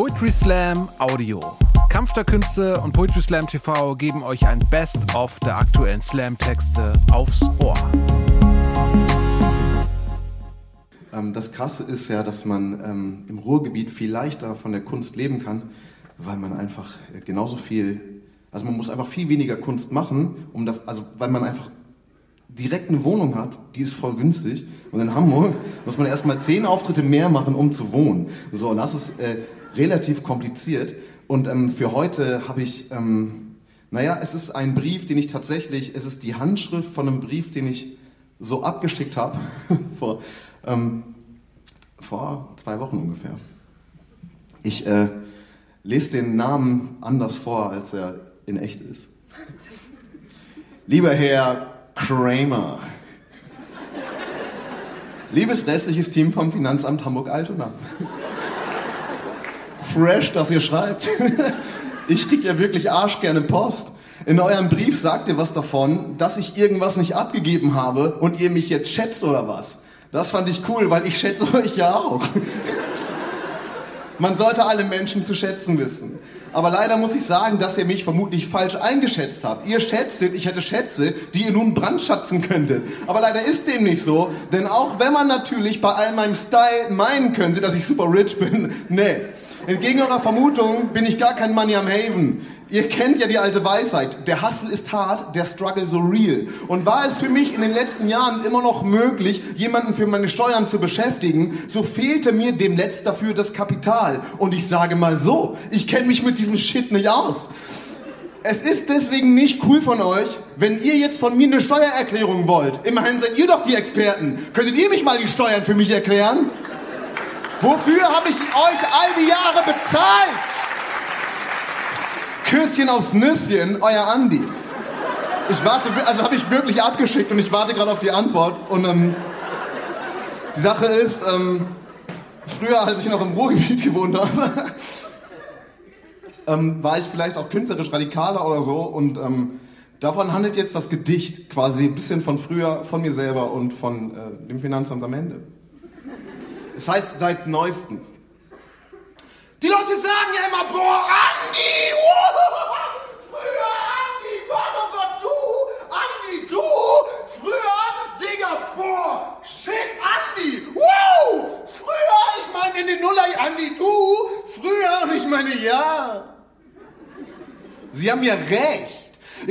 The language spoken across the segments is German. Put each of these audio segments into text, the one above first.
Poetry Slam Audio. Kampf der Künste und Poetry Slam TV geben euch ein Best-of der aktuellen Slam-Texte aufs Ohr. Ähm, das Krasse ist ja, dass man ähm, im Ruhrgebiet viel leichter von der Kunst leben kann, weil man einfach äh, genauso viel, also man muss einfach viel weniger Kunst machen, um da, also weil man einfach direkt eine Wohnung hat, die ist voll günstig. Und in Hamburg muss man erstmal zehn Auftritte mehr machen, um zu wohnen. So, und das ist äh, relativ kompliziert. Und ähm, für heute habe ich, ähm, naja, es ist ein Brief, den ich tatsächlich, es ist die Handschrift von einem Brief, den ich so abgeschickt habe vor, ähm, vor zwei Wochen ungefähr. Ich äh, lese den Namen anders vor, als er in echt ist. Lieber Herr Kramer. Liebes restliches Team vom Finanzamt Hamburg-Altona. Fresh, dass ihr schreibt. Ich krieg ja wirklich arschgerne Post. In eurem Brief sagt ihr was davon, dass ich irgendwas nicht abgegeben habe und ihr mich jetzt schätzt oder was. Das fand ich cool, weil ich schätze euch ja auch. Man sollte alle Menschen zu schätzen wissen. Aber leider muss ich sagen, dass ihr mich vermutlich falsch eingeschätzt habt. Ihr schätztet, ich hätte Schätze, die ihr nun brandschatzen könntet. Aber leider ist dem nicht so, denn auch wenn man natürlich bei all meinem Style meinen könnte, dass ich super rich bin, nee. Entgegen eurer Vermutung bin ich gar kein Money am Haven. Ihr kennt ja die alte Weisheit. Der Hustle ist hart, der Struggle so real. Und war es für mich in den letzten Jahren immer noch möglich, jemanden für meine Steuern zu beschäftigen, so fehlte mir demnächst dafür das Kapital. Und ich sage mal so, ich kenne mich mit diesem Shit nicht aus. Es ist deswegen nicht cool von euch, wenn ihr jetzt von mir eine Steuererklärung wollt. Immerhin seid ihr doch die Experten. Könntet ihr mich mal die Steuern für mich erklären? Wofür habe ich euch all die Jahre bezahlt? Küsschen aufs Nüsschen, euer Andi. Ich warte, also habe ich wirklich abgeschickt und ich warte gerade auf die Antwort. Und ähm, die Sache ist, ähm, früher, als ich noch im Ruhrgebiet gewohnt habe, ähm, war ich vielleicht auch künstlerisch radikaler oder so. Und ähm, davon handelt jetzt das Gedicht quasi ein bisschen von früher, von mir selber und von äh, dem Finanzamt am Ende. Es heißt seit neuestem. Die Leute sagen ja immer, boah, Andi, früher Andi, boah, oh Gott, du, Andi, du, früher, Digga, boah, shit, Andi, wow, früher, ich meine in den Nuller, Andi, du, früher, und ich meine, ja. Sie haben ja recht.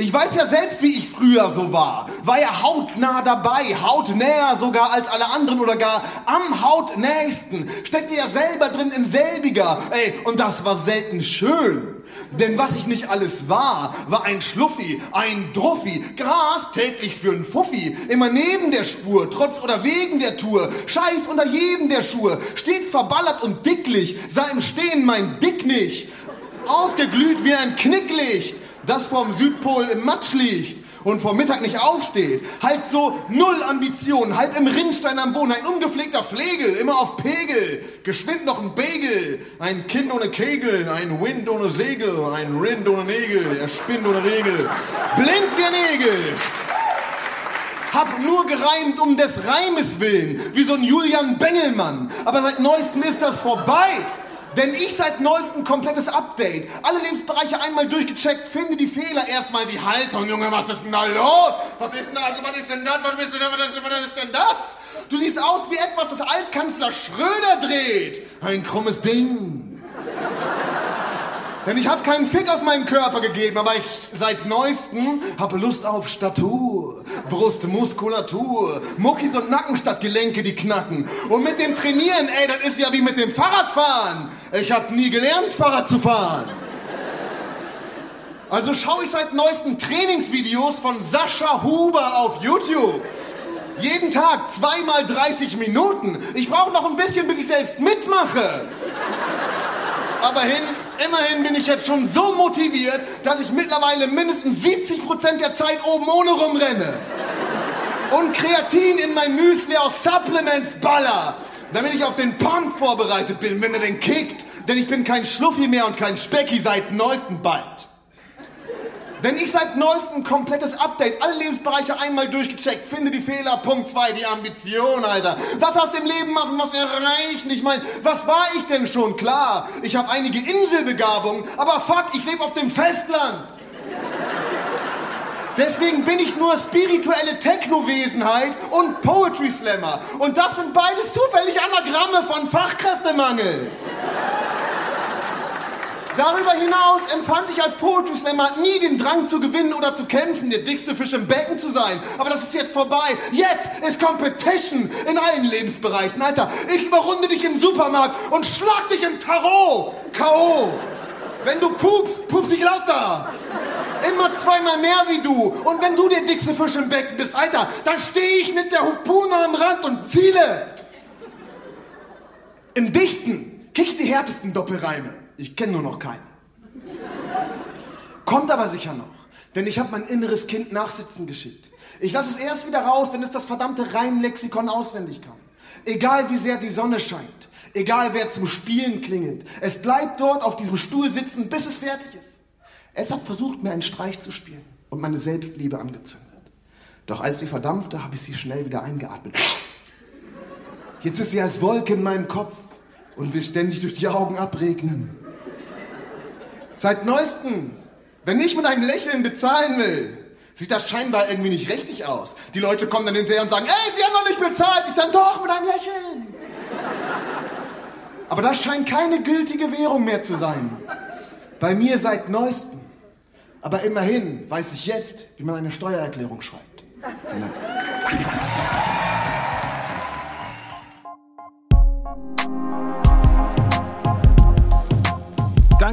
Ich weiß ja selbst, wie ich früher so war. War ja hautnah dabei, hautnäher sogar als alle anderen oder gar am hautnächsten. Steckte ja selber drin in selbiger. Ey, und das war selten schön. Denn was ich nicht alles war, war ein Schluffi, ein Druffi, Gras täglich für ein Fuffi, immer neben der Spur, trotz oder wegen der Tour, Scheiß unter jedem der Schuhe, stets verballert und dicklich, sah im Stehen mein Dick nicht, ausgeglüht wie ein Knicklicht, das vorm Südpol im Matsch liegt und vor Mittag nicht aufsteht. Halt so null Ambitionen, halb im Rinnstein am Boden, ein ungepflegter Flegel, immer auf Pegel, geschwind noch ein Bagel, ein Kind ohne Kegel, ein Wind ohne Segel, ein Rind ohne Nägel, er spinnt ohne Regel, blind wie Nägel. Hab nur gereimt um des Reimes willen, wie so ein Julian Bengelmann. Aber seit neuestem ist das vorbei. Denn ich seit neuestem komplettes Update. Alle Lebensbereiche einmal durchgecheckt, finde die Fehler, erstmal die Haltung. Junge, was ist denn da los? Was ist denn da, also was ist denn das? Was ist denn, ist, was ist denn das? Du siehst aus wie etwas, das Altkanzler Schröder dreht. Ein krummes Ding. Denn ich habe keinen Fick auf meinen Körper gegeben, aber ich seit neuestem habe Lust auf Statur, Brustmuskulatur, Muckis und Nacken statt Gelenke, die knacken. Und mit dem Trainieren, ey, das ist ja wie mit dem Fahrradfahren. Ich habe nie gelernt, Fahrrad zu fahren. Also schaue ich seit neuestem Trainingsvideos von Sascha Huber auf YouTube. Jeden Tag zweimal 30 Minuten. Ich brauche noch ein bisschen, bis ich selbst mitmache. Aber hin, immerhin bin ich jetzt schon so motiviert, dass ich mittlerweile mindestens 70% der Zeit oben ohne rumrenne. Und Kreatin in mein Müsli aus Supplements baller, damit ich auf den Pump vorbereitet bin, wenn er den kickt. Denn ich bin kein Schluffi mehr und kein Specki seit neuestem bald. Denn ich seit neuestem komplettes Update, alle Lebensbereiche einmal durchgecheckt, finde die Fehler, Punkt 2, die Ambition, Alter. Was aus dem Leben machen, was erreichen? Ich meine, was war ich denn schon? Klar, ich habe einige Inselbegabungen, aber fuck, ich lebe auf dem Festland. Deswegen bin ich nur spirituelle Technowesenheit und Poetry Slammer. Und das sind beides zufällig Anagramme von Fachkräftemangel. Darüber hinaus empfand ich als Poetry Slammer nie den Drang zu gewinnen oder zu kämpfen, der dickste Fisch im Becken zu sein. Aber das ist jetzt vorbei. Jetzt ist Competition in allen Lebensbereichen. Alter, ich überrunde dich im Supermarkt und schlag dich im Tarot. K.O. Wenn du pupst, pupst ich lauter. Immer zweimal mehr wie du. Und wenn du der dickste Fisch im Becken bist, Alter, dann stehe ich mit der Hupune am Rand und ziele. Im Dichten krieg ich die härtesten Doppelreime. Ich kenne nur noch keine. Kommt aber sicher noch. Denn ich habe mein inneres Kind nachsitzen geschickt. Ich lasse es erst wieder raus, wenn es das verdammte Reimlexikon auswendig kann. Egal wie sehr die Sonne scheint, egal wer zum Spielen klingelt, es bleibt dort auf diesem Stuhl sitzen, bis es fertig ist. Es hat versucht, mir einen Streich zu spielen und meine Selbstliebe angezündet. Doch als sie verdampfte, habe ich sie schnell wieder eingeatmet. Jetzt ist sie als Wolke in meinem Kopf und will ständig durch die Augen abregnen. Seit neuestem, wenn ich mit einem Lächeln bezahlen will, sieht das scheinbar irgendwie nicht richtig aus. Die Leute kommen dann hinterher und sagen, ey, Sie haben noch nicht bezahlt. Ich sage, doch, mit einem Lächeln. Aber das scheint keine gültige Währung mehr zu sein. Bei mir seit neuestem. Aber immerhin weiß ich jetzt, wie man eine Steuererklärung schreibt.